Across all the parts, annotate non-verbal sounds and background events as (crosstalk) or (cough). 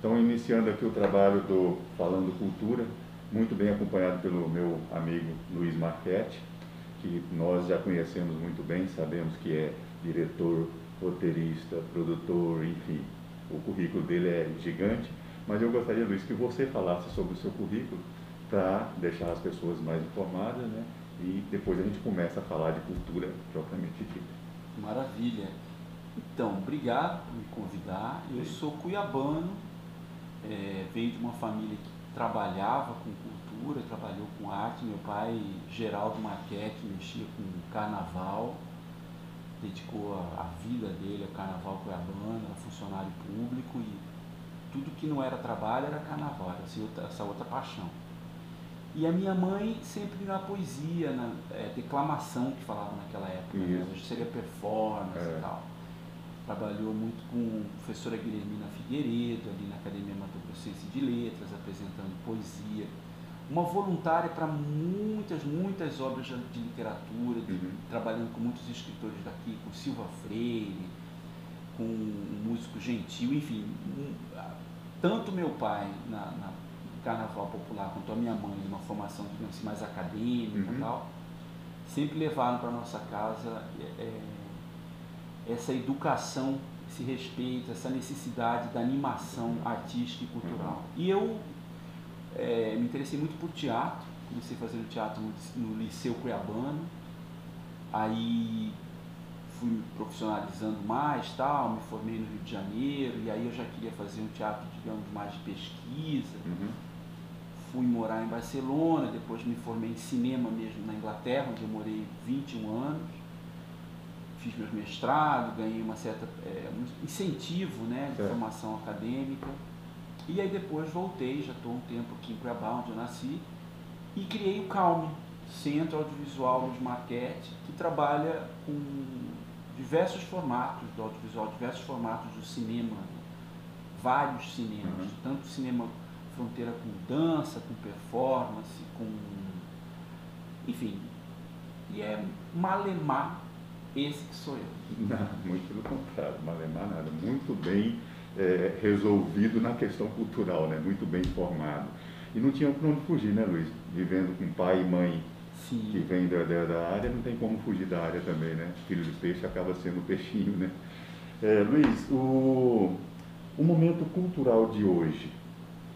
Então, iniciando aqui o trabalho do Falando Cultura, muito bem acompanhado pelo meu amigo Luiz Marchetti, que nós já conhecemos muito bem, sabemos que é diretor, roteirista, produtor, enfim, o currículo dele é gigante, mas eu gostaria, Luiz, que você falasse sobre o seu currículo para deixar as pessoas mais informadas, né? E depois a gente começa a falar de cultura propriamente dita. Maravilha. Então, obrigado por me convidar. Eu sou cuiabano, é, veio de uma família que trabalhava com cultura, trabalhou com arte. Meu pai, Geraldo Marquete, mexia com carnaval, dedicou a, a vida dele ao carnaval cuiabano, era funcionário público e tudo que não era trabalho era carnaval, era essa outra, essa outra paixão. E a minha mãe sempre na poesia, na é, declamação que falava naquela época, né? hoje seria performance é. e tal trabalhou muito com a professora Guilhermina Figueiredo, ali na Academia Mato Grossense de Letras, apresentando poesia. Uma voluntária para muitas, muitas obras de literatura, de, uhum. trabalhando com muitos escritores daqui, com Silva Freire, com um músico gentil, enfim. Um, tanto meu pai na, na Carnaval Popular quanto a minha mãe, numa formação assim, mais acadêmica e uhum. tal, sempre levaram para nossa casa. É, essa educação, esse respeito, essa necessidade da animação artística e cultural. E eu é, me interessei muito por teatro, comecei fazendo teatro no, no Liceu Cuiabano, aí fui profissionalizando mais, tal, me formei no Rio de Janeiro, e aí eu já queria fazer um teatro, digamos, mais de pesquisa. Uhum. Fui morar em Barcelona, depois me formei em cinema mesmo na Inglaterra, onde eu morei 21 anos fiz meus mestrados, ganhei uma certa é, um incentivo né, de é. formação acadêmica. E aí depois voltei, já estou um tempo aqui em Cuiabá, onde eu nasci, e criei o Calme, Centro Audiovisual de Marquete, que trabalha com diversos formatos do audiovisual, diversos formatos do cinema, vários cinemas, uhum. tanto cinema fronteira com dança, com performance, com. enfim. E é malemar esse que sou eu. (laughs) Não, muito pelo contrário, malemar nada. Muito bem é, resolvido na questão cultural, né? muito bem formado. E não tinha para onde fugir, né, Luiz? Vivendo com pai e mãe Sim. que vem da, da, da, área, não tem como fugir da área também, né? Filho de peixe acaba sendo peixinho, né? É, Luiz, o, o momento cultural de hoje,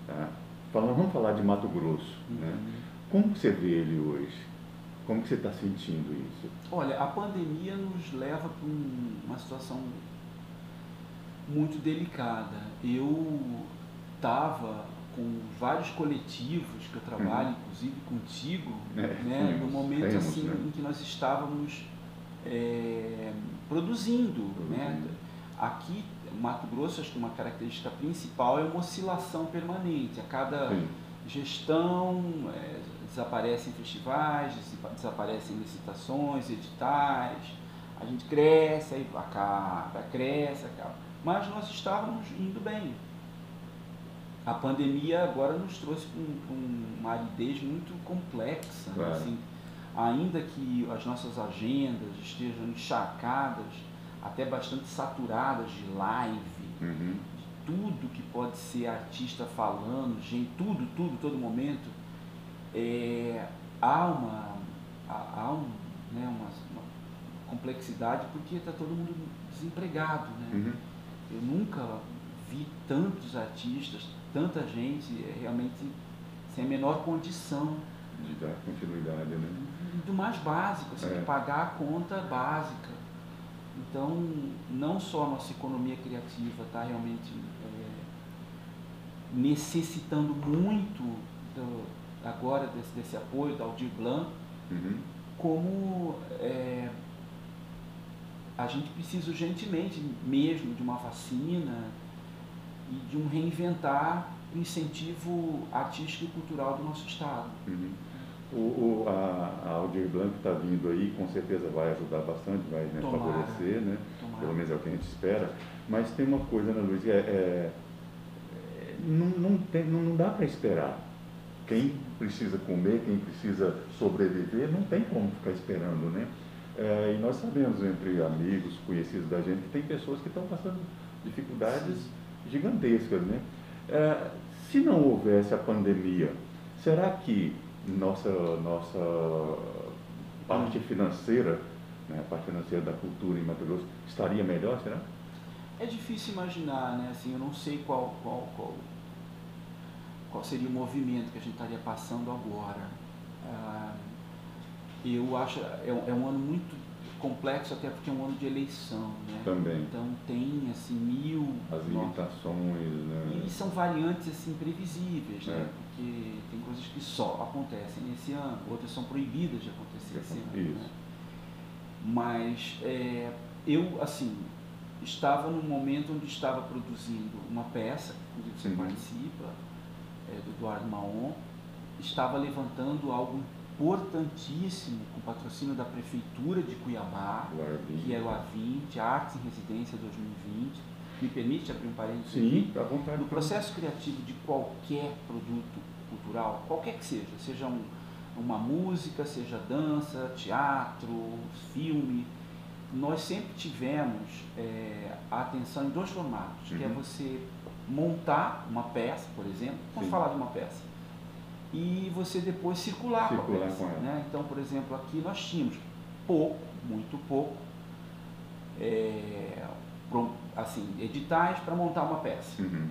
tá? Falando, vamos falar de Mato Grosso, né? uhum. né? Como você vê ele hoje? Como que você está sentindo isso? Olha, a pandemia nos leva para uma situação muito delicada. Eu estava com vários coletivos que eu trabalho, uhum. inclusive contigo, é, né, temos, no momento temos, assim né? em que nós estávamos é, produzindo, né? Né? Aqui, Mato Grosso, acho que uma característica principal é uma oscilação permanente. A cada Sim. gestão, é, desaparecem festivais, desaparecem licitações, editais, a gente cresce, aí acaba, cresce, acaba. Mas nós estávamos indo bem. A pandemia agora nos trouxe um, uma aridez muito complexa. Né? Claro. Assim, ainda que as nossas agendas estejam encharcadas, até bastante saturadas de live, uhum. de tudo que pode ser artista falando, gente, tudo, tudo, todo momento é, há uma, há, um, né, uma, uma, complexidade porque está todo mundo desempregado. Né? Uhum. Eu nunca vi tantos artistas, tanta gente é, realmente sem a menor condição. De dar continuidade, né? Do mais básico, assim, é. de pagar a conta básica. Então, não só a nossa economia criativa está realmente é, necessitando muito do, agora desse, desse apoio da Aldir Blanc, uhum. como é, a gente precisa urgentemente mesmo de uma vacina e de um reinventar o incentivo artístico e cultural do nosso Estado. Uhum. O, o, a, a Aldir Blanc está vindo aí, com certeza vai ajudar bastante, vai né, favorecer, né? pelo menos é o que a gente espera. Mas tem uma coisa, né, Luiz? É, é, é não, não, tem, não, não dá para esperar. Quem precisa comer, quem precisa sobreviver, não tem como ficar esperando, né? É, e nós sabemos entre amigos, conhecidos da gente, que tem pessoas que estão passando dificuldades gigantescas, né? É, se não houvesse a pandemia, será que nossa, nossa parte financeira, né, a parte financeira da cultura em Mato Grosso, estaria melhor, será? É difícil imaginar, né? Assim, eu não sei qual, qual, qual, qual seria o movimento que a gente estaria passando agora. Ah, eu acho é, é um ano muito complexo até porque é um ano de eleição, né? Também. Então tem assim mil as limitações, né? E são variantes assim previsíveis, né? é. né? Porque tem coisas que só acontecem nesse ano, outras são proibidas de acontecer esse ano. Isso. Né? Mas é, eu assim estava num momento onde estava produzindo uma peça, inclusive você participa, é, do Eduardo Maon, estava levantando algo importantíssimo com patrocínio da Prefeitura de Cuiabá, que era o A20, Artes em Residência 2020. Me permite abrir um parênteses? Sim, à vontade. No processo criativo de qualquer produto cultural, qualquer que seja, seja um, uma música, seja dança, teatro, filme, nós sempre tivemos é, a atenção em dois formatos, uhum. que é uhum. você montar uma peça, por exemplo, vamos Sim. falar de uma peça, e você depois circular, circular com a peça. Com né? Então, por exemplo, aqui nós tínhamos pouco, muito pouco, é, assim, editais para montar uma peça. Uhum.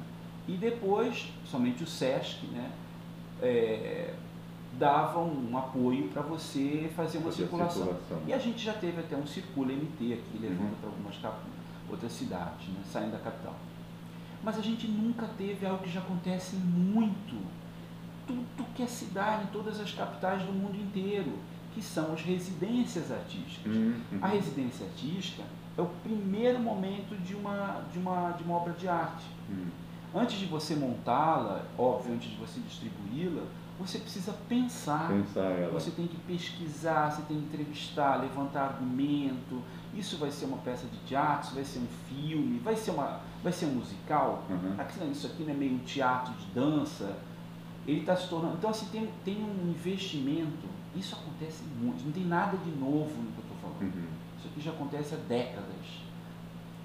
E depois, somente o SESC, né, é, davam um apoio para você fazer uma circulação. circulação. E a gente já teve até um Circula MT aqui, levando uhum. para algumas outras cidades, né, saindo da capital. Mas a gente nunca teve algo que já acontece muito. Tudo que é cidade, em todas as capitais do mundo inteiro, que são as residências artísticas. Uhum. A residência artística é o primeiro momento de uma, de uma, de uma obra de arte. Uhum. Antes de você montá-la, óbvio, antes de você distribuí-la, você precisa pensar. pensar você tem que pesquisar, você tem que entrevistar, levantar argumento. Isso vai ser uma peça de teatro, isso vai ser um filme, vai ser, uma, vai ser um musical. Uhum. Aqui, isso aqui não é meio um teatro de dança. Ele está se tornando. Então, assim, tem, tem um investimento. Isso acontece muito. Não tem nada de novo no que eu estou falando. Uhum. Isso aqui já acontece há décadas.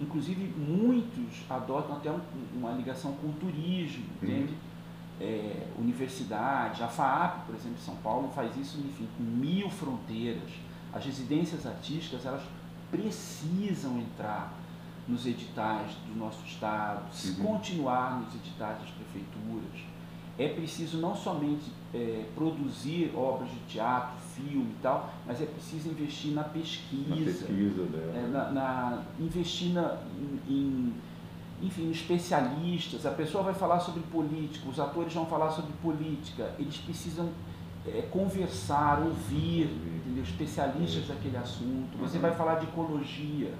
Inclusive, muitos adotam até um, uma ligação com o turismo, uhum. entende? é, universidade, a FAAP, por exemplo, em São Paulo, faz isso, enfim, com mil fronteiras. As residências artísticas, elas precisam entrar nos editais do nosso estado, uhum. continuar nos editais das prefeituras. É preciso não somente é, produzir obras de teatro, filme e tal, mas é preciso investir na pesquisa, na pesquisa dela. É, na, na, investir na, em, em enfim, especialistas, a pessoa vai falar sobre política, os atores vão falar sobre política, eles precisam é, conversar, ouvir, entendeu? especialistas daquele assunto, você vai falar de ecologia.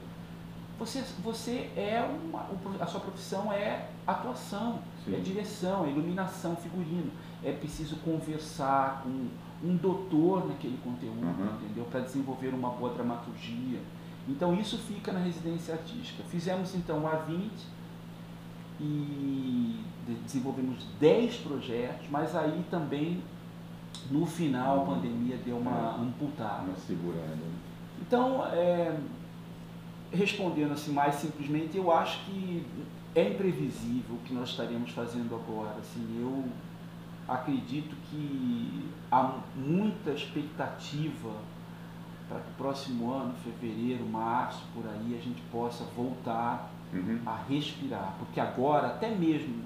Você, você é uma, a sua profissão é atuação, é Sim. é direção, é iluminação, figurino. É preciso conversar com um doutor naquele conteúdo, uhum. entendeu? Para desenvolver uma boa dramaturgia. Então isso fica na residência artística. Fizemos então o A20, e desenvolvemos 10 projetos, mas aí também no final a pandemia deu uma amputada. Uma segurada. Então, é, respondendo assim mais simplesmente, eu acho que é imprevisível o que nós estaríamos fazendo agora. Assim, eu acredito que há muita expectativa para que o próximo ano, fevereiro, março, por aí, a gente possa voltar uhum. a respirar. Porque agora, até mesmo,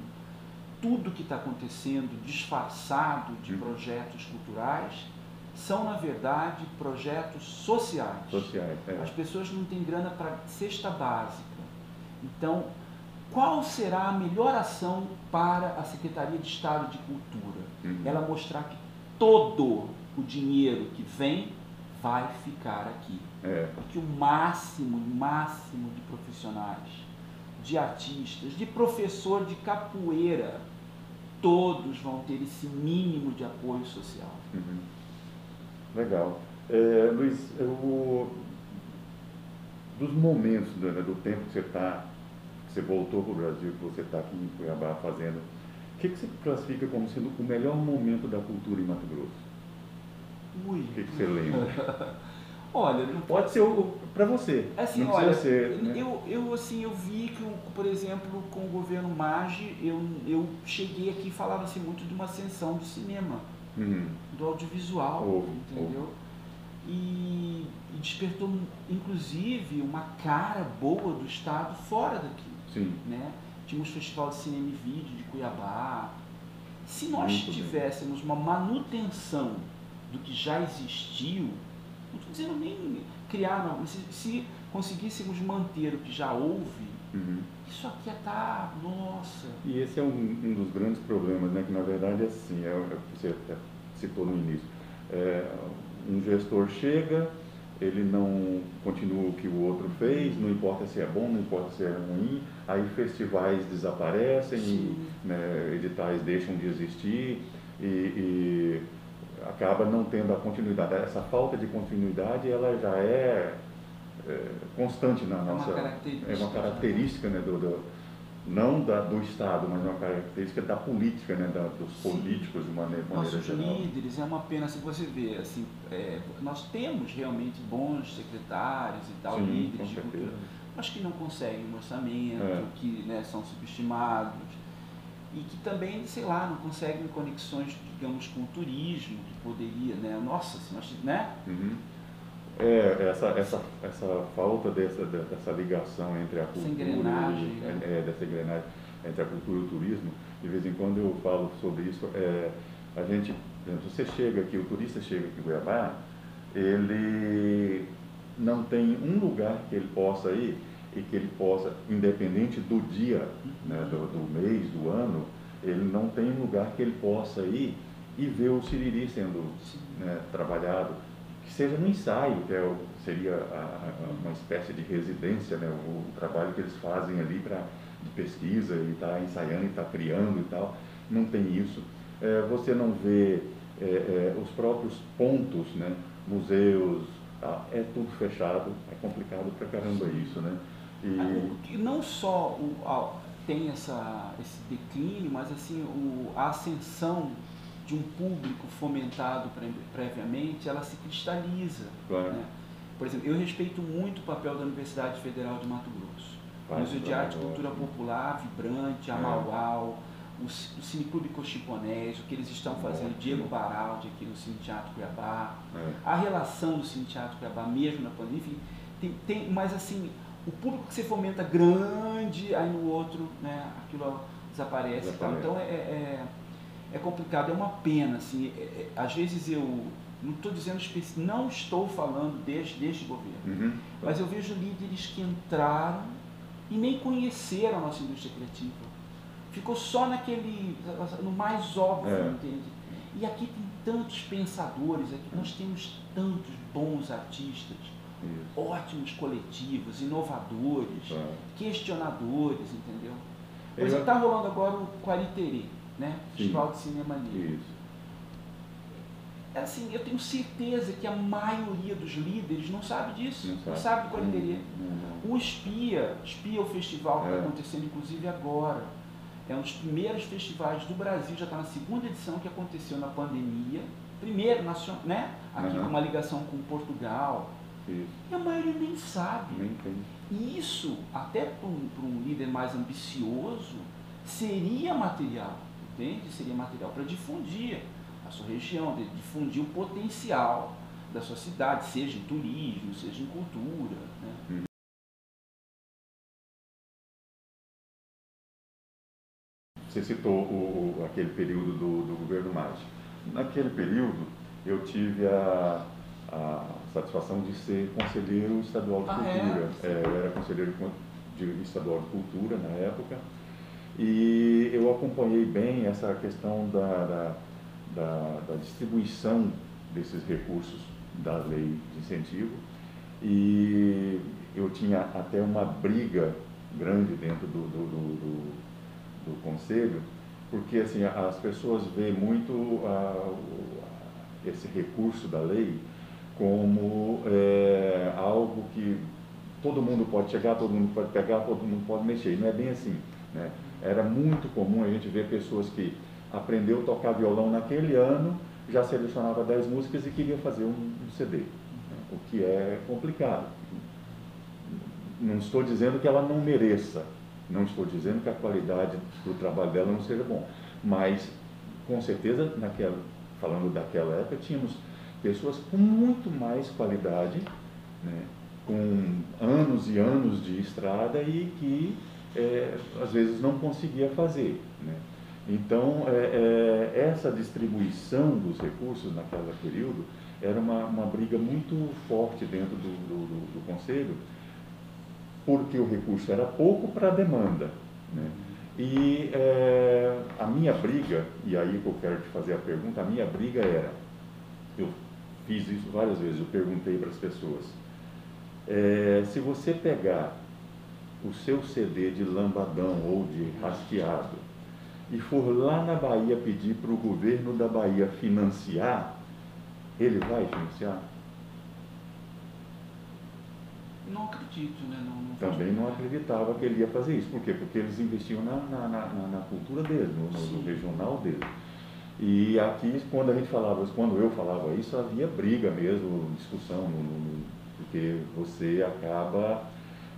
tudo que está acontecendo disfarçado de uhum. projetos culturais são, na verdade, projetos sociais. Sociais, é. As pessoas não têm grana para cesta básica. Então, qual será a melhor ação para a Secretaria de Estado de Cultura? Uhum. Ela mostrar que todo o dinheiro que vem vai ficar aqui. É. Porque o máximo, o máximo de profissionais de artistas, de professor de capoeira, todos vão ter esse mínimo de apoio social. Uhum. Legal. É, Luiz, eu, dos momentos né, do tempo que você está, que você voltou para o Brasil, que você está aqui em Cuiabá fazendo, o que, que você classifica como sendo o melhor momento da cultura em Mato Grosso? Ui. O que, que você lembra? (laughs) Olha, não pode ser para você. Assim, não olha, ser, né? eu, eu assim eu vi que, por exemplo, com o governo Maggi, eu, eu cheguei aqui e falava assim muito de uma ascensão do cinema, uhum. do audiovisual, oh, entendeu? Oh. E, e, despertou, inclusive, uma cara boa do estado fora daqui. Sim. Né? Tínhamos o Festival de Cinema e Vídeo de Cuiabá. Se nós muito tivéssemos bem. uma manutenção do que já existiu, não estou dizendo nem criar, não, se, se conseguíssemos manter o que já houve, uhum. isso aqui ia estar, tá, nossa. E esse é um, um, dos grandes problemas, né? Que na verdade é assim, é, é você citou no início. É, um gestor chega, ele não continua o que o outro fez, não importa se é bom, não importa se é ruim, aí festivais desaparecem, e, né, editais deixam de existir e, e acaba não tendo a continuidade. Essa falta de continuidade ela já é, é constante na nossa. É uma característica, é uma característica né, do, do, não da, do Estado, mas uma característica da política, né, da, dos Sim. políticos de maneira, maneira Nossos geral. líderes, é uma pena se você vê, assim, é, nós temos realmente bons secretários e tal, Sim, líderes de cultura, mas que não conseguem um orçamento, é. que né, são subestimados e que também, sei lá, não conseguem conexões, digamos, com o turismo, que poderia, né? Nossa, se nós, né? Uhum. É, essa, essa, essa falta dessa, dessa ligação entre a cultura engrenagem, e, né? é, dessa engrenagem entre a cultura e o turismo, de vez em quando eu falo sobre isso, é, a gente, você chega aqui, o turista chega aqui em Cuiabá, ele não tem um lugar que ele possa ir e que ele possa, independente do dia, né, do, do, mês, do ano, ele não tem um lugar que ele possa ir e ver o siriri sendo né, trabalhado, que seja no ensaio, que é seria a, a, uma espécie de residência, né, o, o, trabalho que eles fazem ali para de pesquisa e está ensaiando e está criando e tal, não tem isso. É, você não vê é, é, os próprios pontos, né, museus, tá, é tudo fechado, é complicado pra caramba isso, né? E... Não só o, tem essa, esse declínio, mas assim, o, a ascensão de um público fomentado previamente, ela se cristaliza. Claro. Né? Por exemplo, eu respeito muito o papel da Universidade Federal de Mato Grosso. o Museu de Arte e Cultura Popular, Vibrante, a Mauau, é. o, o Cineclube Cochiponés, o que eles estão fazendo, Diego Baraldi aqui no Cine Teatro Cuiabá, é. a relação do Cine Teatro Cuiabá, mesmo na pandemia, enfim, tem, tem, mas assim, o público que você fomenta grande, aí no outro, né, aquilo desaparece. Então é, é, é, complicado, é uma pena. Assim, é, é às vezes eu não estou dizendo não estou falando deste, deste governo, uhum. mas eu vejo líderes que entraram e nem conheceram a nossa indústria criativa. Ficou só naquele, no mais óbvio, é. entende? E aqui tem tantos pensadores, aqui nós temos tantos bons artistas isso. ótimos coletivos, inovadores, é. questionadores, entendeu? Por exemplo, está rolando agora o Quariterê, né? Festival de Cinema Negro. Isso. É assim, eu tenho certeza que a maioria dos líderes não sabe disso, não sabe, não sabe do Quariterê. O Espia, Espia é o festival que está é. acontecendo inclusive agora. É um dos primeiros festivais do Brasil, já está na segunda edição que aconteceu na pandemia. Primeiro, né? aqui uhum. com uma ligação com Portugal, isso. E a maioria nem sabe. Nem tem. E isso, até para um, um, líder mais ambicioso, seria material, entende? Seria material para difundir a sua região, difundir o potencial da sua cidade, seja em turismo, seja em cultura. Né? Uhum. Você citou o, aquele período do, do governo mágico. Naquele período, eu tive a, a satisfação de ser conselheiro estadual de ah, é? cultura. É? É, eu era conselheiro de estadual de cultura na época e eu acompanhei bem essa questão da, da, da, da distribuição desses recursos da lei de incentivo e eu tinha até uma briga grande dentro do, do, do, do, do conselho porque assim as pessoas veem muito esse recurso da lei como é, algo que todo mundo pode chegar, todo mundo pode pegar, todo mundo pode mexer. E não é bem assim. Né? Era muito comum a gente ver pessoas que aprendeu a tocar violão naquele ano, já selecionava 10 músicas e queria fazer um, um CD. Né? o que é complicado. Não estou dizendo que ela não mereça, não estou dizendo que a qualidade do trabalho dela não seja bom, mas com certeza, naquela, falando daquela época, tínhamos pessoas com muito mais qualidade, né, com anos e anos de estrada e que é, às vezes não conseguia fazer. Né. Então, é, é, essa distribuição dos recursos naquele período era uma, uma briga muito forte dentro do, do, do, do Conselho, porque o recurso era pouco para a demanda. Né? E é, a minha briga, e aí que eu quero te fazer a pergunta, a minha briga era, eu fiz isso várias vezes, eu perguntei para as pessoas, é, se você pegar o seu CD de lambadão ou de rasqueado e for lá na Bahia pedir para o governo da Bahia financiar, ele vai financiar? Não acredito, né? Não, não Também não acreditava que ele ia fazer isso. Por quê? Porque eles investiam na, na, na, na cultura deles, no, no, regional deles. E aqui, quando a gente falava, quando eu falava isso, havia briga mesmo, discussão, porque você acaba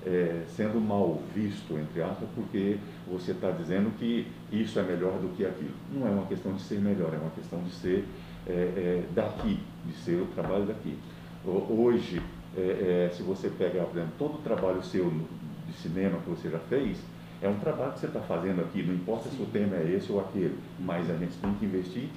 é, sendo mal visto, entre aspas, porque você está dizendo que isso é melhor do que aquilo. Não é uma questão de ser melhor, é uma questão de ser é, é, daqui, de ser o trabalho daqui. Hoje, é, é, se você pegar, por exemplo, todo o trabalho seu de cinema que você já fez, é um trabalho que você está fazendo aqui, não importa Sim. se o tema é esse ou aquele, mas a gente tem que investir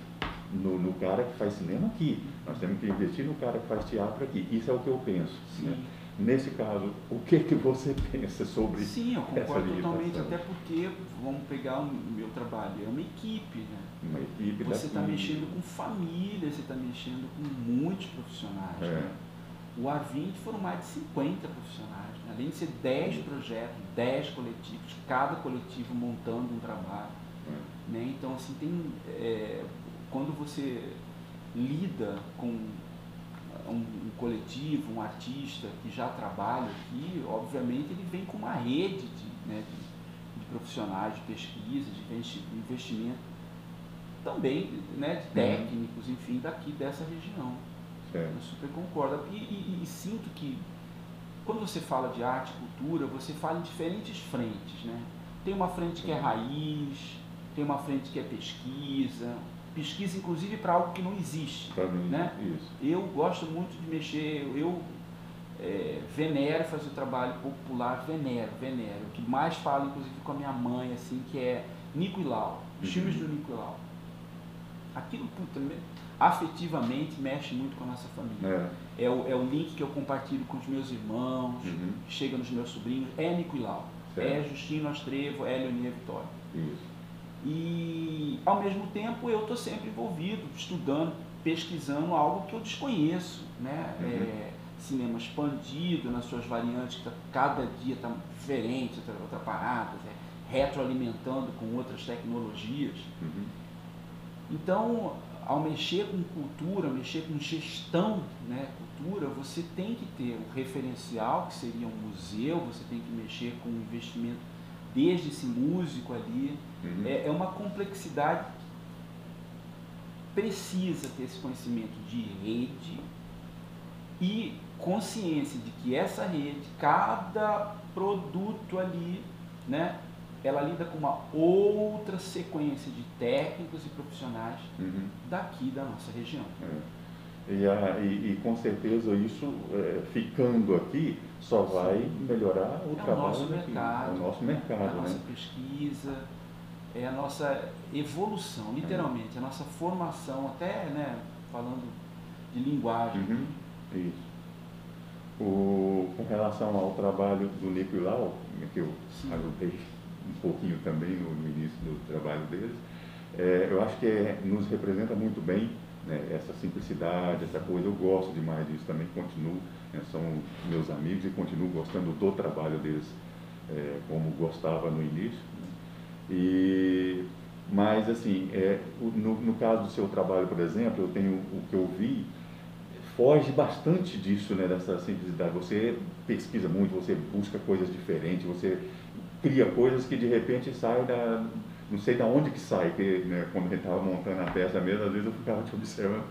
no, no, cara que faz cinema aqui, nós temos que investir no cara que faz teatro aqui. Isso é o que eu penso. Né? Nesse caso, o que, que você (laughs) pensa sobre Sim, eu concordo totalmente, até porque, vamos pegar o meu trabalho, é uma equipe, né? Uma equipe Você está mexendo com família, você está mexendo com muitos profissionais. É. Né? O A20 foram mais de 50 profissionais, né? além de ser 10 projetos, 10 coletivos, cada coletivo montando um trabalho. É. Né? Então, assim, tem. É, quando você lida com um, um, coletivo, um artista que já trabalha aqui, obviamente ele vem com uma rede de, né, de, de profissionais de pesquisa, de investimento, também né, de uhum. técnicos, enfim, daqui dessa região. É. Eu super concordo. E, e, e, sinto que quando você fala de arte e cultura, você fala em diferentes frentes. Né? Tem uma frente que é raiz, tem uma frente que é pesquisa, pesquisa inclusive para algo que não existe. Mim, né? Isso. Eu gosto muito de mexer, eu é, venero fazer o trabalho popular, venero, venero. O que mais falo, inclusive, com a minha mãe, assim, que é Nico Lau, os uhum. filmes do Nico e Lau. Aquilo, puta, afetivamente mexe muito com a nossa família. É, é, o, é o link que eu compartilho com os meus irmãos, uhum. chega nos meus sobrinhos, é Nico e Lau. Certo. É Justino Astrevo, é Leonia Vitória. Isso. E, ao mesmo tempo, eu estou sempre envolvido, estudando, pesquisando algo que eu desconheço. Né? Uhum. É, cinema expandido nas suas variantes, que tá, cada dia está diferente, outra, outra parada, é, retroalimentando com outras tecnologias. Uhum. Então, ao mexer com cultura, mexer com gestão, né, cultura, você tem que ter o um referencial, que seria um museu, você tem que mexer com o investimento desde esse músico ali. Uhum. É, é uma complexidade precisa ter esse conhecimento de rede e consciência de que essa rede, cada produto ali, né, ela lida com uma outra sequência de técnicos e profissionais uhum. daqui da nossa região. É. E, a, e, e, com certeza isso, é, ficando aqui, só vai melhorar o é trabalho. O nosso mercado, é o nosso mercado. É a nossa né? pesquisa, é a nossa evolução, literalmente, a nossa formação, até né, falando de linguagem. Uhum. Isso. O, com relação ao trabalho do Nico e Lau, que eu Sim. Um pouquinho também no, início do trabalho deles, é, eu acho que é, nos representa muito bem né, essa simplicidade, essa coisa. Eu gosto demais disso também, continuo, né, são meus amigos e continuo gostando do trabalho deles é, como gostava no início. Né. E, mas, assim, é, no, no caso do seu trabalho, por exemplo, eu tenho o que eu vi foge bastante disso, né, dessa simplicidade. Você pesquisa muito, você busca coisas diferentes, você cria coisas que de repente saem da. Não sei de onde que sai, porque né, quando a gente estava montando a peça mesmo, às vezes eu ficava te observando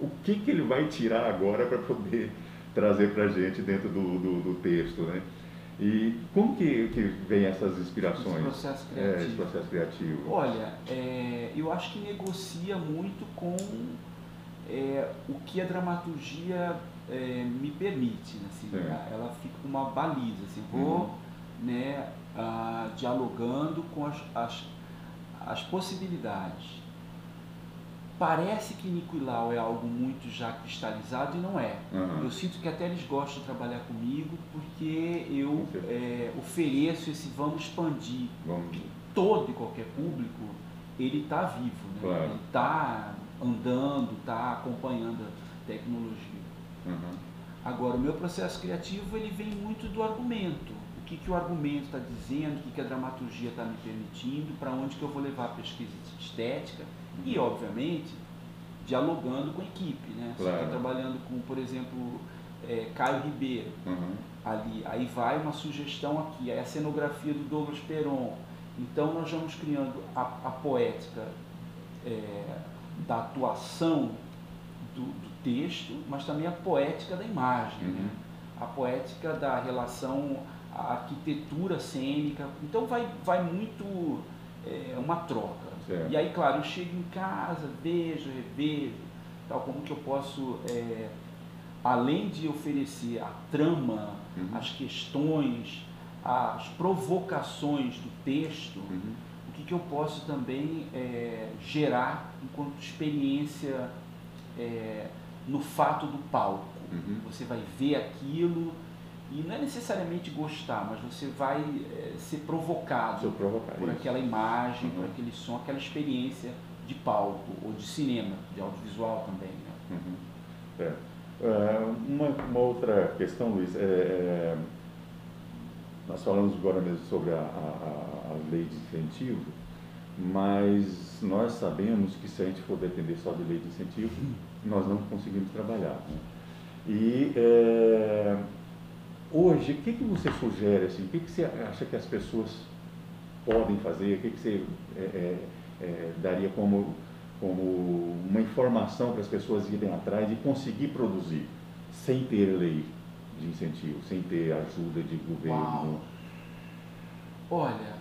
o que, que ele vai tirar agora para poder (laughs) trazer para a gente dentro do, do, do, texto, né? E como que, que vem essas inspirações? Esse processo criativo. É, esse processo criativo. Olha, é, eu acho que negocia muito com é, o que a dramaturgia é, me permite, né, assim, ela fica uma baliza, assim, vou uhum. né, ah, dialogando com as, as, as possibilidades Parece que Nicolau é algo muito já cristalizado e não é. Uhum. Eu sinto que até eles gostam de trabalhar comigo porque eu é, ofereço esse vamos expandir. Vamos. Todo e qualquer público, ele está vivo, né? claro. ele está andando, está acompanhando a tecnologia. Uhum. Agora, o meu processo criativo ele vem muito do argumento. O que, que o argumento está dizendo, o que, que a dramaturgia está me permitindo, para onde que eu vou levar a pesquisa estética e, obviamente, dialogando com a equipe. Né? Claro. Você está trabalhando com, por exemplo, é, Caio Ribeiro, uhum. ali. Aí vai uma sugestão aqui, é a cenografia do Douglas Peron. Então, nós vamos criando a, a poética é, da atuação do, do, texto, mas também a poética da imagem. Né? Uhum. Né? A poética da relação à arquitetura cênica. Então, vai, vai muito é, uma troca. E aí, claro, eu chego em casa, vejo, revejo, tal, como que eu posso, é, além de oferecer a trama, uhum. as questões, as provocações do texto, uhum. o que, que eu posso também é, gerar enquanto experiência é, no fato do palco. Uhum. Você vai ver aquilo e não é necessariamente gostar, mas você vai é, ser provocado por isso. aquela imagem, uhum. por aquele som, aquela experiência de palco ou de cinema, de audiovisual também. Né? Uhum. É. Uh, uma, uma, outra questão, Luiz, é, é, nós falamos agora mesmo sobre a, a, a, lei de incentivo, mas nós sabemos que se a gente for depender só de lei de incentivo, nós não conseguimos trabalhar. Né? E é, Hoje, o que, que você sugere, assim, o que, que você acha que as pessoas podem fazer, o que, que você é, é, é, daria como, como uma informação para as pessoas irem atrás e conseguir produzir, sem ter lei de incentivo, sem ter ajuda de governo? Uau. Olha,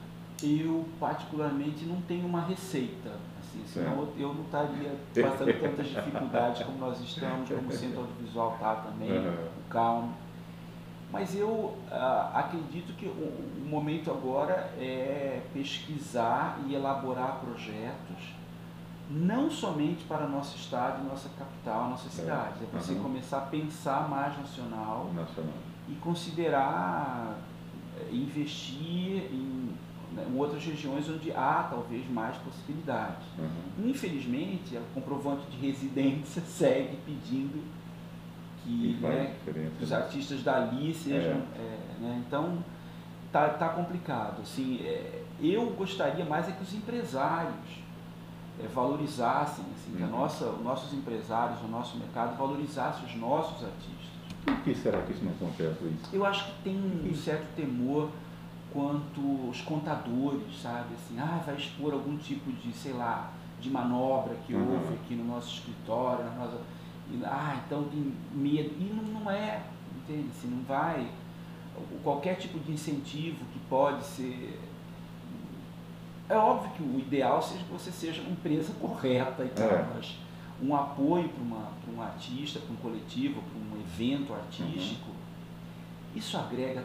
eu particularmente não tenho uma receita, assim, senão eu não estaria passando tantas dificuldades como nós estamos, como o Centro Audiovisual está também, uhum. o Calmo mas eu ah, acredito que o, o, momento agora é pesquisar e elaborar projetos, não somente para nosso estado, nossa capital, nossa é. cidade. É, você uhum. começar a pensar mais nacional, nacional. e considerar eh, investir em, né, em, outras regiões onde há talvez mais possibilidades. Uhum. Infelizmente, o comprovante de residência (laughs) segue pedindo que, né, que os artistas dali sejam. É. É, né, então tá, tá complicado. Assim, é, eu gostaria mais é que os empresários é, valorizassem, assim, uhum. que a uhum. nossa, os nossos empresários, o nosso mercado valorizasse os nossos artistas. Por que será que isso não acontece? Isso? Eu acho que tem um certo temor quanto os contadores, sabe? Assim, ah, vai expor algum tipo de, sei lá, de manobra que uhum. houve aqui no nosso escritório, na nossa e, ah, então tem medo. E não, não é, entende? Assim, não vai. Qualquer tipo de incentivo que pode ser. É óbvio que o ideal seja que você seja uma empresa correta e tal, é. mas um apoio para um artista, para um coletivo, para um evento artístico, uhum. isso agrega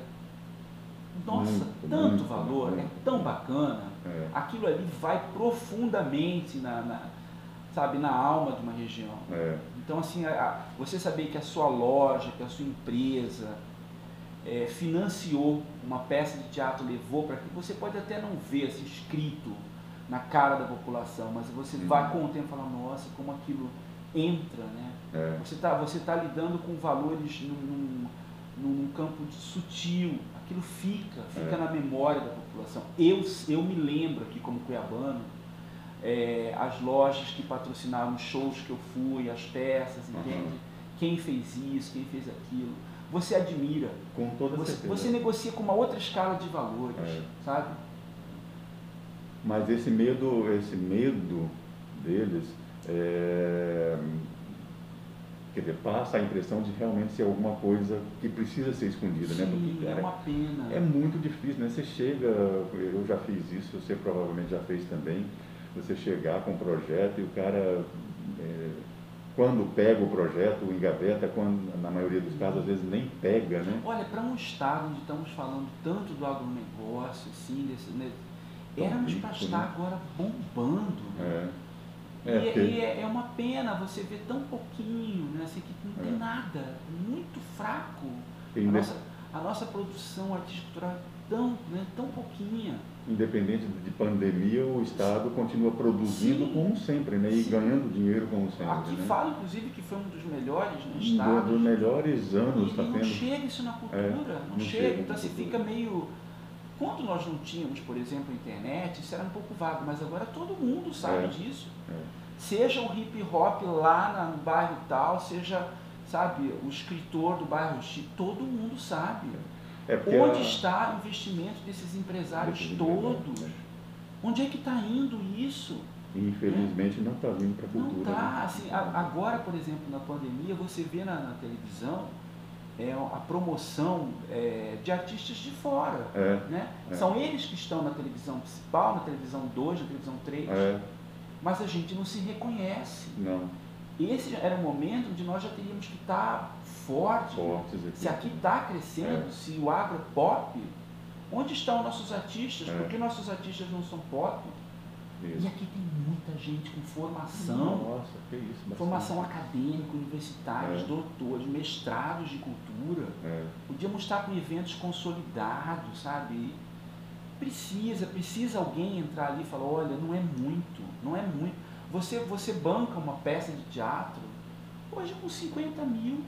nossa, muito, tanto muito, valor, muito, é tão bacana. É. Aquilo ali vai profundamente na, na, sabe, na alma de uma região. É. Então, assim, a, você saber que a sua loja, que a sua empresa é, financiou uma peça de teatro, levou para que você pode até não ver assim, escrito na cara da população, mas você uhum. vai com o tempo falar, nossa, como aquilo entra, né? É. Você está você tá lidando com valores num, num, num campo sutil, aquilo fica, fica é. na memória da população. Eu, eu me lembro aqui como cuiabano, é, as lojas que patrocinaram os shows que eu fui, as peças, entende? Uhum. Quem fez isso, quem fez aquilo. Você admira. Com toda você, certeza. Você negocia com uma outra escala de valores, é. sabe? Mas esse medo, esse medo deles é, quer dizer, passa a impressão de realmente ser alguma coisa que precisa ser escondida, Sim, né? Porque, cara, é uma pena. É muito difícil, né? Você chega, eu já fiz isso, você provavelmente já fez também, você chegar com um projeto e o cara, é, quando pega o projeto, engaveta, quando, na maioria dos casos, às vezes nem pega, né? Olha, para um estado onde estamos falando tanto do agronegócio, assim, desse, né, éramos para estar né? agora bombando, né? É. É, e, e é, é, uma pena você ver tão pouquinho, né? Assim, que não tem é. nada, muito fraco. A nossa, a nossa produção artística é tão, né, tão pouquinha. Independente de pandemia, o Estado continua produzindo Sim. como sempre, né? E Sim. ganhando dinheiro como sempre. Aqui né? fala, inclusive, que foi um dos melhores no Estado. Um dos melhores anos está tendo. Não chega isso na cultura, é, não, não, chega. chega então, assim, fica meio quando nós não tínhamos, por exemplo, internet, isso era um pouco vago, mas agora todo mundo sabe é, disso. É. Seja o hip hop lá no bairro tal, seja, sabe, o escritor do bairro X, todo mundo sabe. É Onde a... está o investimento desses empresários todos? Né? Onde é que está indo isso? Infelizmente não está vindo para a cultura. Não está. Né? Assim, agora, por exemplo, na pandemia, você vê na, na televisão é a promoção é, de artistas de fora. É, né? É. São eles que estão na televisão principal, na televisão 2, na televisão 3, é. mas a gente não se reconhece. Não. Esse era o momento onde nós já teríamos que estar fortes. Fortes aqui. Se aqui está crescendo, é. se o agro é pop, onde estão nossos artistas? Por que nossos artistas não são pop? Isso. E aqui tem muita gente com formação. Nossa, que isso. Bastante. Formação acadêmica, universitários, é. doutores, mestrados de cultura. É. Podíamos estar com eventos consolidados, sabe? Precisa, precisa alguém entrar ali e falar, olha, não é muito, não é muito. Você, você banca uma peça de teatro, hoje com 50 mil.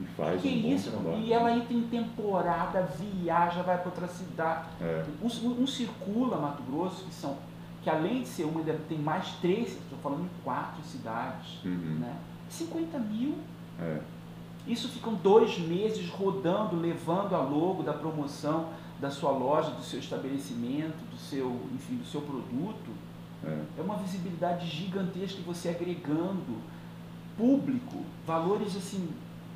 E faz que um isso? Trabalho. E ela entra em temporada, viaja, vai para outra cidade. É. Um, um, circula Mato Grosso, que são que além de ser uma, tem mais três, estou falando em quatro cidades, uhum. né? 50 mil. É. Isso ficam dois meses rodando, levando a logo da promoção da sua loja, do seu estabelecimento, do seu, enfim, do seu produto. É. é uma visibilidade gigantesca que você agregando público, valores assim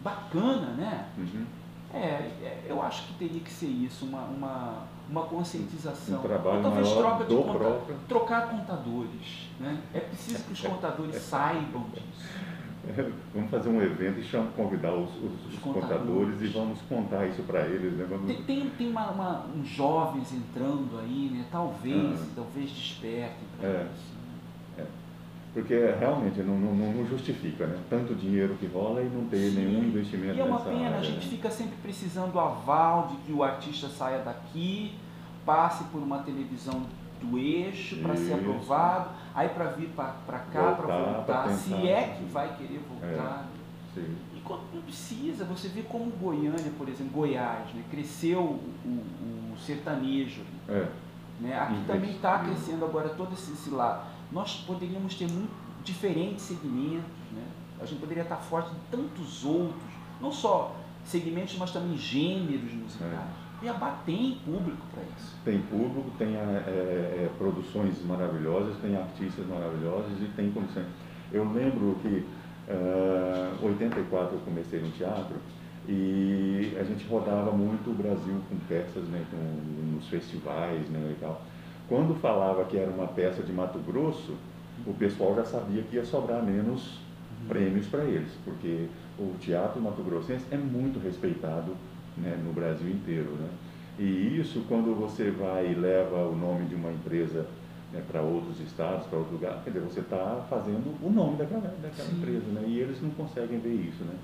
bacana, né? Uhum. É, é, eu acho que teria que ser isso, uma, uma, uma conscientização. Um trabalho Ou talvez troca de conta, próprio. trocar contadores. Né? É preciso que os contadores saibam disso. É, (laughs) vamos fazer um evento e chamar, convidar os, os, os contadores. contadores. e vamos contar isso para eles. Né? Vamos... Tem, tem, tem uma, uma, uns jovens entrando aí, né? talvez, ah. talvez despertem para é. isso. Porque realmente não, não, não, justifica, né? Tanto dinheiro que rola e não ter Sim. nenhum investimento E é uma pena, área, a gente né? fica sempre precisando do aval de que o artista saia daqui, passe por uma televisão do eixo para ser aprovado, aí para vir para cá, para voltar, se é que vai querer voltar. É. E quando não precisa, você vê como Goiânia, por exemplo, Goiás, né? cresceu o, o, o sertanejo. É. Né? Aqui também está crescendo agora todo esse, esse lado nós poderíamos ter muito diferentes segmentos, né? a gente poderia estar forte em tantos outros, não só segmentos, mas também gêneros musicais. É. Cuiabá tem público para isso. Tem público, tem é, é, produções maravilhosas, tem artistas maravilhosos e tem condições. Eu lembro que em uh, 84 eu comecei no teatro e a gente rodava muito o Brasil com peças, né, com, nos festivais né, e tal. Quando falava que era uma peça de Mato Grosso, o pessoal já sabia que ia sobrar menos uhum. prêmios para eles, porque o teatro mato-grossense é muito respeitado né, no Brasil inteiro. Né? E isso, quando você vai e leva o nome de uma empresa né, para outros estados, para outro lugar, quer dizer, você está fazendo o nome daquela, daquela empresa, né? e eles não conseguem ver isso. Né?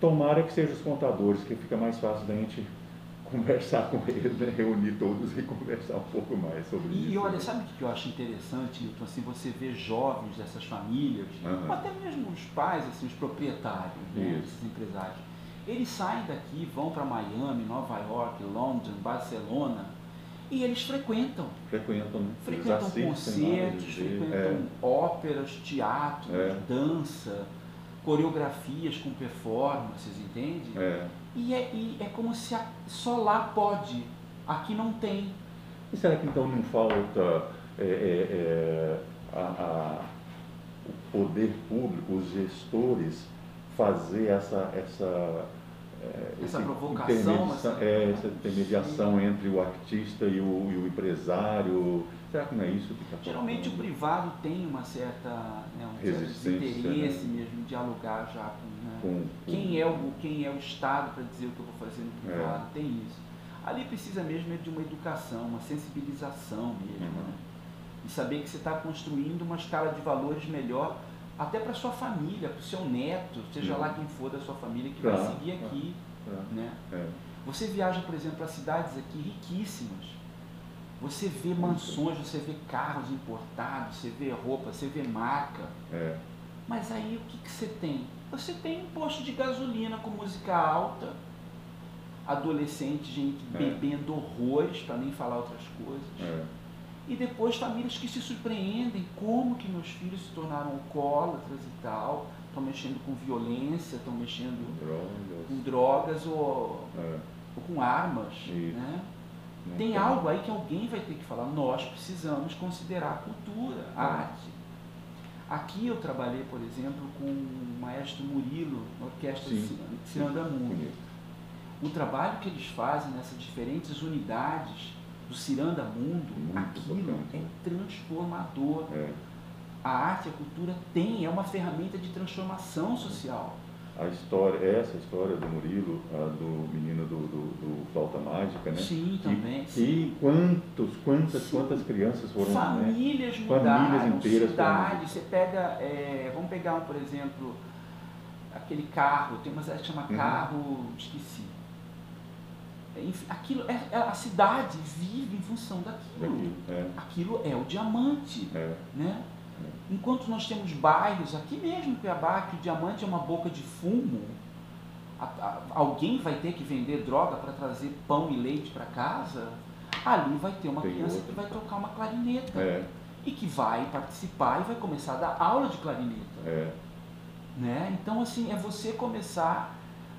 Tomara que sejam os contadores, que fica mais fácil da gente (laughs) conversar com eles, né? reunir todos e (laughs) conversar um pouco mais sobre e, isso. E olha, né? sabe o que eu acho interessante, Nilton? Assim, você vê jovens dessas famílias, uhum. ou até mesmo os pais, assim, os proprietários, né? esses empresários, eles saem daqui, vão para Miami, Nova York, Londres, Barcelona, e eles frequentam. Frequentam, né? Frequentam concertos, frequentam é. óperas, teatro, é. dança, coreografias com performances, entende? É. E é, e é como se a, só lá pode, aqui não tem. E será que então não falta é, é, é a, a, poder público, os gestores, fazer essa, essa é, essa provocação, essa, é, essa intermediação entre o artista e o, e o, empresário. Será que não é isso que está Geralmente o privado tem uma certa, né, um certo interesse né? mesmo dialogar já com, né? com, quem, é o, quem é o Estado para dizer o que eu vou fazer no privado, é. tem isso. Ali precisa mesmo de uma educação, uma sensibilização mesmo, uhum. né? E saber que você está construindo uma escala de valores melhor até para sua família, para o seu neto, seja lá quem for da sua família que vai seguir aqui. Né? É. Você viaja, por exemplo, para cidades aqui riquíssimas. Você vê mansões, você vê carros importados, você vê roupa, você vê marca. É. Mas aí o que, que você tem? Você tem um posto de gasolina com música alta, adolescente, gente é. bebendo horrores, para nem falar outras coisas. É e depois famílias que se surpreendem como que meus filhos se tornaram alcoólatras e tal, estão mexendo com violência, estão mexendo drogas. com drogas ou, é. ou com armas. Né? Tem, tem algo aí que alguém vai ter que falar, nós precisamos considerar a cultura, a é. arte. Aqui eu trabalhei, por exemplo, com o maestro Murilo, na orquestra Sim. de Ciranda Mundo. O trabalho que eles fazem nessas diferentes unidades do Ciranda Mundo, Muito aquilo é transformador. É. A arte, a cultura tem, é uma ferramenta de transformação social. A história, essa história do Murilo, a do menino do, do, do Flauta Mágica, né? Sim, também. E, sim. e quantos, quantas, sim. quantas crianças foram né? Famílias né? mudaram, Famílias inteiras cidades. Você pega, é, vamos pegar, por exemplo, aquele carro, tem uma cidade que chama uhum. Carro, esqueci aquilo é, é, a cidade vive em função daquilo. É. Aquilo é o diamante. É. Né? É. Enquanto nós temos bairros, aqui mesmo em Cuiabá, que o diamante é uma boca de fumo, a, a, alguém vai ter que vender droga para trazer pão e leite para casa, ali vai ter uma Tem criança outro. que vai tocar uma clarineta. É. E que vai participar e vai começar a dar aula de clarineta. Né? Então, assim, é você começar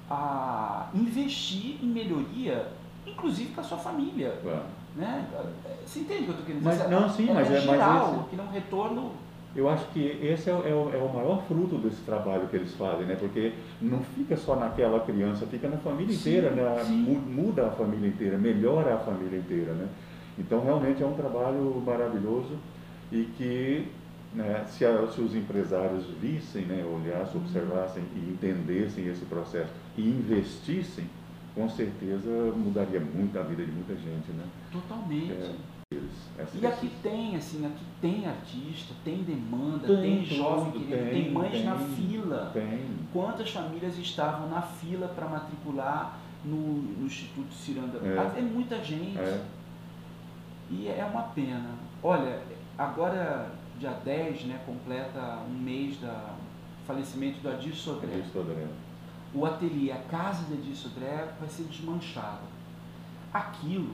a investir em melhoria, inclusive para sua família. Claro. Né? Você entende o que eu estou querendo dizer? Mas, não, sim, é, mas é, geral, mas esse, que não retorno. Eu acho que esse é, é, o, é o maior fruto desse trabalho que eles fazem, né? Porque não fica só naquela criança, fica na família sim, inteira, né? muda a família inteira, melhora a família inteira, né? Então realmente é um trabalho maravilhoso e que né, se, a, se, os empresários vissem, né, olhassem, observassem e entendessem esse processo e investissem, com certeza mudaria muito a vida de muita gente, né? Totalmente. É, e aqui tem, assim, aqui tem artista, tem demanda, tem, tem jovem querido, tem, tem mães tem, na fila. Tem. Quantas famílias estavam na fila para matricular no, no, Instituto Ciranda? É, é muita gente. É. E é uma pena. Olha, agora dia 10, né, completa um mês do falecimento do Adir Sodré. Adir Sodré. O ateliê, a casa de Adir Sodré vai ser desmanchada. Aquilo,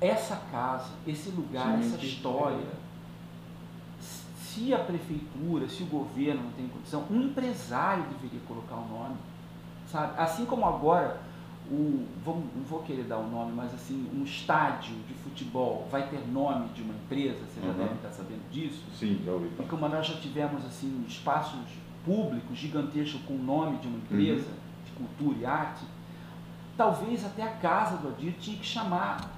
essa casa, esse lugar, Sim, essa história, se a prefeitura, se o governo não tem condição, um empresário deveria colocar o nome, sabe? Assim como agora o, vamos, não vou querer dar o nome, mas assim, um estádio de futebol vai ter nome de uma empresa, você já uhum. deve estar sabendo disso? Sim, já ouvi. E como nós já tivemos assim, espaços públicos gigantescos com o nome de uma empresa uhum. de cultura e arte, talvez até a casa do Adir tinha que chamar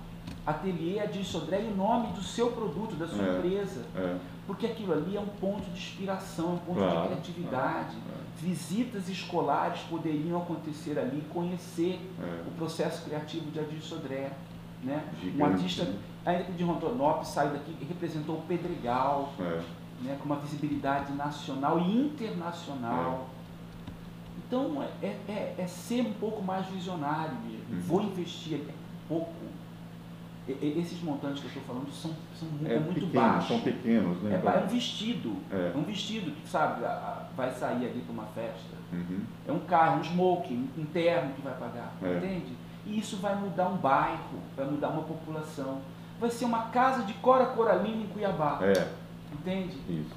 Ateliê Adir Sodré e o nome do seu produto, da sua é, empresa. É. Porque aquilo ali é um ponto de inspiração, é um ponto claro, de criatividade. Claro visitas escolares poderiam acontecer ali, conhecer é. o processo criativo de Adir Sodré. Né? um artista, né? ainda que de Rondonópolis saiu daqui e representou o Pedregal, é. Né? com uma visibilidade nacional e internacional. É. Então, é, é, é, ser um pouco mais visionário mesmo. Uhum. Vou investir aqui pouco esses montantes que eu estou falando são, são é, é muito pequenos, baixos. São pequenos, né? É, é um vestido. É. é. um vestido que, sabe, vai sair ali para uma festa. Uhum. É um carro, um smoking, um terno que vai pagar. É. Entende? E isso vai mudar um bairro, vai mudar uma população. Vai ser uma casa de Cora Coralina em Cuiabá. É. Entende? Isso.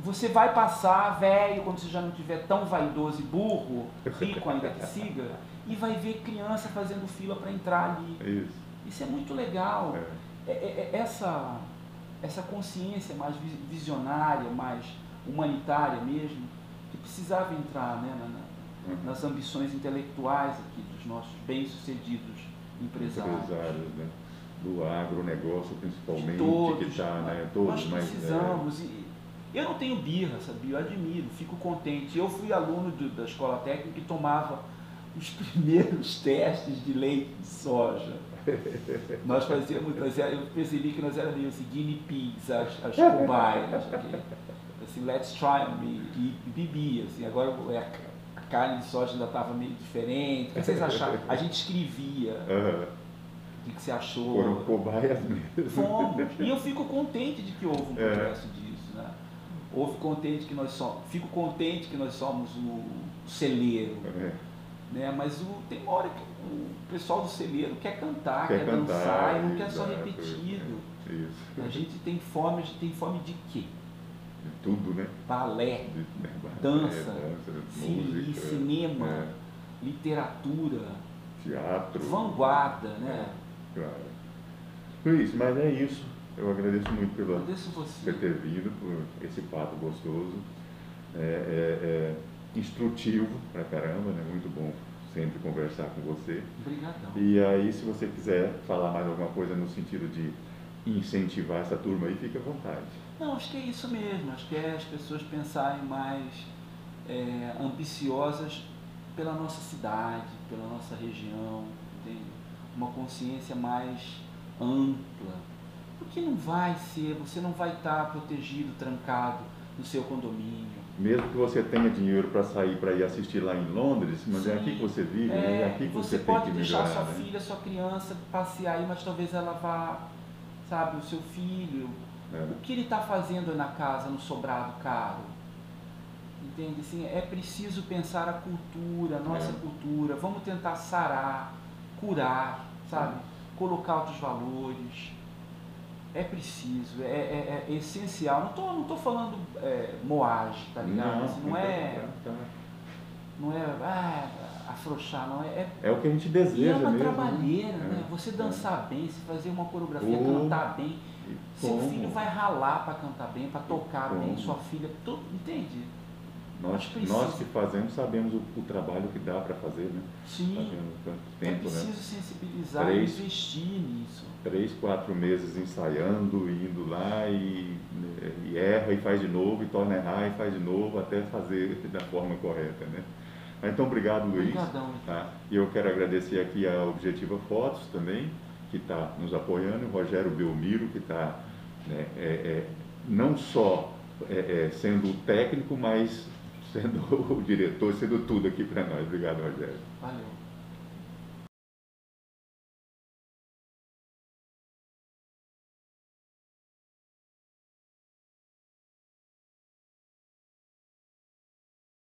Você vai passar, velho, quando você já não tiver tão vaidoso e burro, rico ainda que siga, e vai ver criança fazendo fila para entrar ali. Isso. Isso é muito legal. É. É, é, é essa, essa consciência mais visionária, mais humanitária mesmo, que precisava entrar né, na, na, uhum. nas ambições intelectuais aqui dos nossos bem-sucedidos empresários. empresários né? Do agronegócio, principalmente, todos, que está, né? Todos, nós precisamos. Mas, é... Eu não tenho birra, sabia? Eu admiro, fico contente. Eu fui aluno de, da escola técnica e tomava os (laughs) primeiros testes de leite de soja. nós fazíamos, nós era, eu percebi que nós éramos assim, guinea pigs, as, as cobaias, okay? assim, let's try me, e, e bebia, assim, agora é, a, carne de soja ainda estava meio diferente, o que vocês acharam? A gente escrevia, uhum. O que você achou? Foram cobaias mesmo. Fomos, e eu fico contente de que houve um é. progresso é. disso, né? Houve contente que nós somos, fico contente que nós somos o celeiro, é. né? mas o, tem uma hora que o pessoal do celeiro quer cantar, quer, quer cantar, dançar e não quer só repetido. Isso. A gente tem fome, a gente tem fome de quê? De tudo, né? Balé, de, né, dança, dança música, cinema, é. literatura, teatro, vanguarda, né? Claro. Luiz, mas é isso. Eu agradeço muito pela, agradeço por ter vindo, por esse papo gostoso. É, é, é instrutivo pra caramba, né? Muito bom sempre conversar com você. Obrigadão. E aí, se você quiser falar mais alguma coisa no sentido de incentivar essa turma aí, fique à vontade. Não, acho que é isso mesmo. Acho que é as pessoas pensarem mais é, ambiciosas pela nossa cidade, pela nossa região? Uma consciência mais ampla. Porque não vai ser, você não vai estar protegido, trancado no seu condomínio mesmo que você tenha dinheiro para sair para ir assistir lá em Londres, mas Sim, é aqui que você vive, é, né? é aqui que você, você tem que deixar melhorar, sua né? filha, sua criança passear aí, mas talvez ela vá, sabe, o seu filho. É. O que ele está fazendo na casa, no sobrado caro? Entende? Assim, é preciso pensar a cultura, a nossa é. cultura. Vamos tentar sarar, curar, sabe? Colocar outros valores é preciso, é, é, é essencial. Não estou não tô falando é, moagem, tá ligado? Não, assim, não é. Tá. Não é ah, afrouxar, não. É, é o que a gente deseja. E é uma mesmo, né? trabalheira, né? né? Você dançar bem, se fazer uma coreografia, cantar bem. Seu filho vai ralar para cantar bem, para tocar bem, sua filha, tudo, entende? Nós, nós que fazemos sabemos o, o trabalho que dá para fazer, né? Sim. tanto tempo, é preciso né? sensibilizar três, e investir nisso. Três, quatro meses ensaiando, indo lá e, e, erra e faz de novo, e torna a errar e faz de novo, até fazer da forma correta, né? Então, obrigado, Luiz. Obrigadão. Tá? E eu quero agradecer aqui a Objetiva Fotos também, que está nos apoiando, o Rogério Belmiro, que está né, é, é, não só é, é sendo técnico, mas sendo (laughs) o diretor, sendo tudo aqui para nós. Obrigado, Rogério. Valeu.